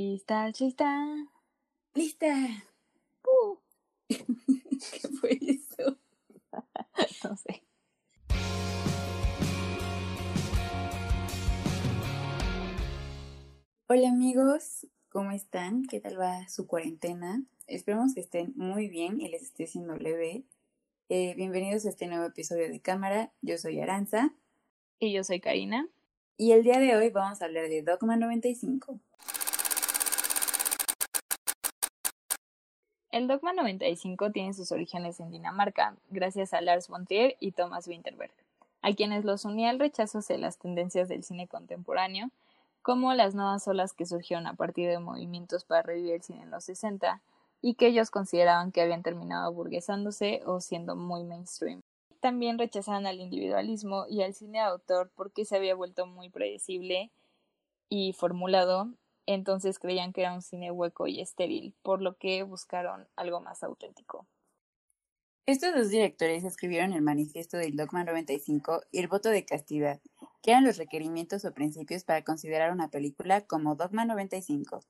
Lista, lista. ¡Lista! Uh. ¿Qué fue eso? no sé. Hola amigos, ¿cómo están? ¿Qué tal va su cuarentena? Esperamos que estén muy bien y les esté siendo leve. Eh, bienvenidos a este nuevo episodio de cámara. Yo soy Aranza Y yo soy Karina. y el día de hoy vamos a hablar de Dogma 95. El Dogma 95 tiene sus orígenes en Dinamarca, gracias a Lars von Trier y Thomas Winterberg, a quienes los unía el rechazo hacia las tendencias del cine contemporáneo, como las nuevas olas que surgieron a partir de movimientos para revivir el cine en los 60 y que ellos consideraban que habían terminado burguesándose o siendo muy mainstream. También rechazaban al individualismo y al cine de autor porque se había vuelto muy predecible y formulado, entonces creían que era un cine hueco y estéril, por lo que buscaron algo más auténtico. Estos dos directores escribieron el manifiesto del Dogma 95 y el voto de castidad, que eran los requerimientos o principios para considerar una película como Dogma 95.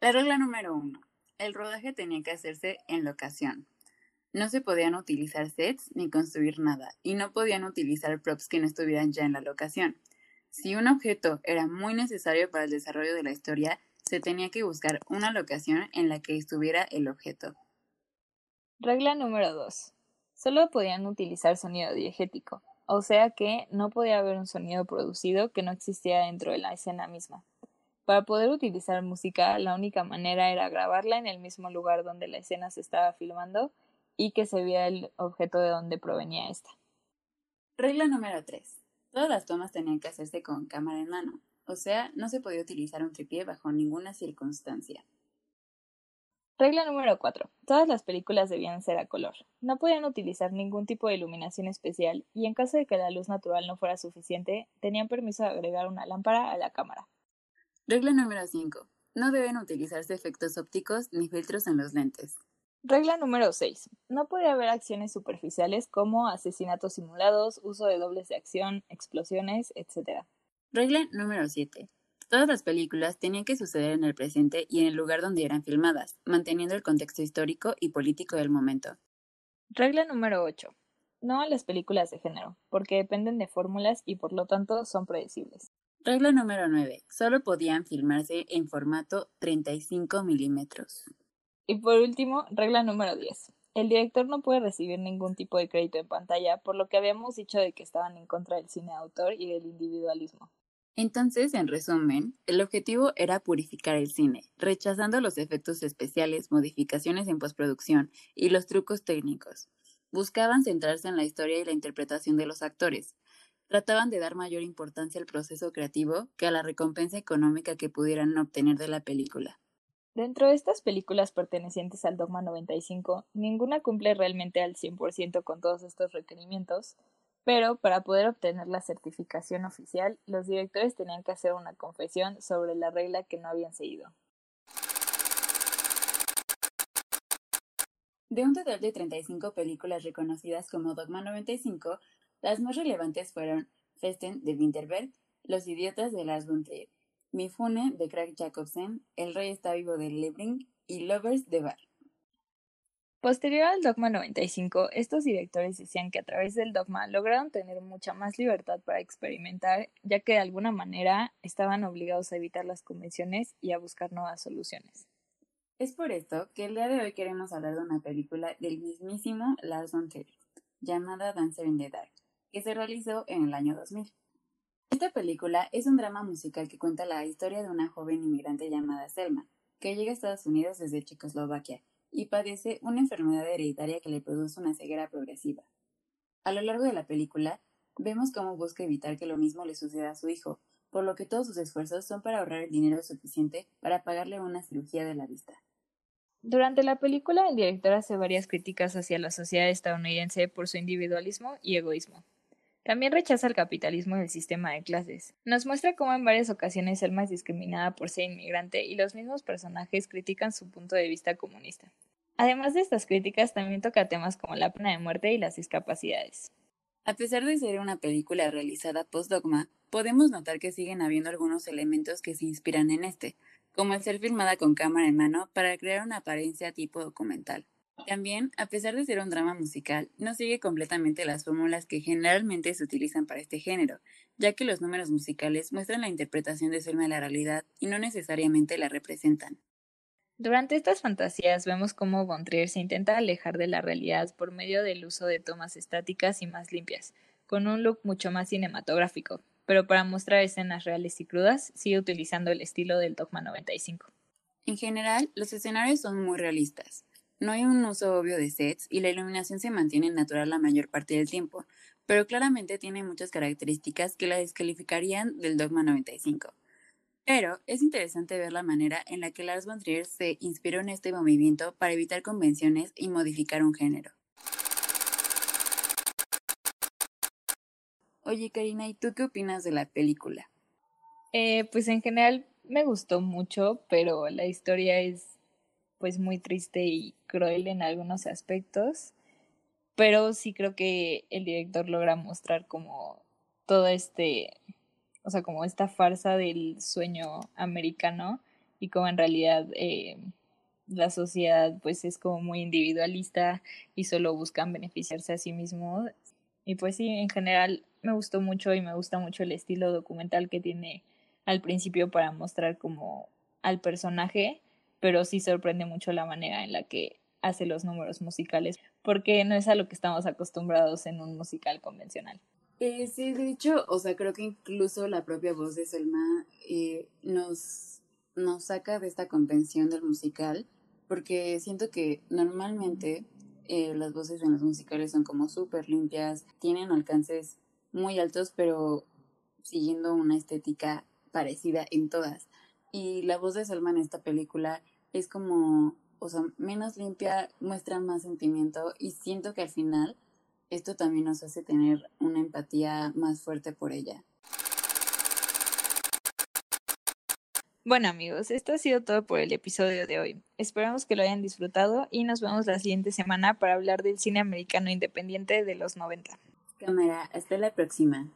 La regla número uno. El rodaje tenía que hacerse en locación. No se podían utilizar sets ni construir nada, y no podían utilizar props que no estuvieran ya en la locación. Si un objeto era muy necesario para el desarrollo de la historia, se tenía que buscar una locación en la que estuviera el objeto. Regla número 2. Solo podían utilizar sonido diegético, o sea que no podía haber un sonido producido que no existiera dentro de la escena misma. Para poder utilizar música, la única manera era grabarla en el mismo lugar donde la escena se estaba filmando y que se viera el objeto de donde provenía esta. Regla número 3. Todas las tomas tenían que hacerse con cámara en mano, o sea, no se podía utilizar un tripié bajo ninguna circunstancia. Regla número 4. Todas las películas debían ser a color. No podían utilizar ningún tipo de iluminación especial y en caso de que la luz natural no fuera suficiente, tenían permiso de agregar una lámpara a la cámara. Regla número 5. No deben utilizarse efectos ópticos ni filtros en los lentes. Regla número 6. No podía haber acciones superficiales como asesinatos simulados, uso de dobles de acción, explosiones, etc. Regla número 7. Todas las películas tenían que suceder en el presente y en el lugar donde eran filmadas, manteniendo el contexto histórico y político del momento. Regla número 8. No a las películas de género, porque dependen de fórmulas y por lo tanto son predecibles. Regla número 9. Solo podían filmarse en formato 35 milímetros. Y por último, regla número 10. El director no puede recibir ningún tipo de crédito en pantalla, por lo que habíamos dicho de que estaban en contra del cine autor y del individualismo. Entonces, en resumen, el objetivo era purificar el cine, rechazando los efectos especiales, modificaciones en postproducción y los trucos técnicos. Buscaban centrarse en la historia y la interpretación de los actores. Trataban de dar mayor importancia al proceso creativo que a la recompensa económica que pudieran obtener de la película. Dentro de estas películas pertenecientes al Dogma 95, ninguna cumple realmente al 100% con todos estos requerimientos, pero para poder obtener la certificación oficial, los directores tenían que hacer una confesión sobre la regla que no habían seguido. De un total de 35 películas reconocidas como Dogma 95, las más relevantes fueron Festen de Winterberg, Los idiotas de Lars von Mifune de Craig Jacobsen, El rey está vivo de Lebring y Lovers de Bar. Posterior al Dogma 95, estos directores decían que a través del dogma lograron tener mucha más libertad para experimentar, ya que de alguna manera estaban obligados a evitar las convenciones y a buscar nuevas soluciones. Es por esto que el día de hoy queremos hablar de una película del mismísimo Lars von Trier, llamada Dancer in the Dark, que se realizó en el año 2000. Esta película es un drama musical que cuenta la historia de una joven inmigrante llamada Selma, que llega a Estados Unidos desde Checoslovaquia y padece una enfermedad hereditaria que le produce una ceguera progresiva. A lo largo de la película, vemos cómo busca evitar que lo mismo le suceda a su hijo, por lo que todos sus esfuerzos son para ahorrar el dinero suficiente para pagarle una cirugía de la vista. Durante la película, el director hace varias críticas hacia la sociedad estadounidense por su individualismo y egoísmo. También rechaza el capitalismo y el sistema de clases. Nos muestra cómo en varias ocasiones Selma es discriminada por ser inmigrante y los mismos personajes critican su punto de vista comunista. Además de estas críticas, también toca temas como la pena de muerte y las discapacidades. A pesar de ser una película realizada post-dogma, podemos notar que siguen habiendo algunos elementos que se inspiran en este, como el ser filmada con cámara en mano para crear una apariencia tipo documental. También, a pesar de ser un drama musical, no sigue completamente las fórmulas que generalmente se utilizan para este género, ya que los números musicales muestran la interpretación de Selma de la realidad y no necesariamente la representan. Durante estas fantasías vemos cómo Von se intenta alejar de la realidad por medio del uso de tomas estáticas y más limpias, con un look mucho más cinematográfico, pero para mostrar escenas reales y crudas sigue utilizando el estilo del Dogma 95. En general, los escenarios son muy realistas. No hay un uso obvio de sets y la iluminación se mantiene natural la mayor parte del tiempo, pero claramente tiene muchas características que la descalificarían del Dogma 95. Pero es interesante ver la manera en la que Lars von Trier se inspiró en este movimiento para evitar convenciones y modificar un género. Oye Karina, ¿y tú qué opinas de la película? Eh, pues en general me gustó mucho, pero la historia es pues muy triste y cruel en algunos aspectos, pero sí creo que el director logra mostrar como todo este, o sea, como esta farsa del sueño americano y como en realidad eh, la sociedad pues es como muy individualista y solo buscan beneficiarse a sí mismo. Y pues sí, en general me gustó mucho y me gusta mucho el estilo documental que tiene al principio para mostrar como al personaje pero sí sorprende mucho la manera en la que hace los números musicales, porque no es a lo que estamos acostumbrados en un musical convencional. Eh, sí, de hecho, o sea, creo que incluso la propia voz de Selma eh, nos, nos saca de esta convención del musical, porque siento que normalmente eh, las voces en los musicales son como súper limpias, tienen alcances muy altos, pero siguiendo una estética parecida en todas. Y la voz de Selma en esta película es como, o sea, menos limpia, muestra más sentimiento y siento que al final esto también nos hace tener una empatía más fuerte por ella. Bueno amigos, esto ha sido todo por el episodio de hoy. Esperamos que lo hayan disfrutado y nos vemos la siguiente semana para hablar del cine americano independiente de los 90. Cámara, hasta la próxima.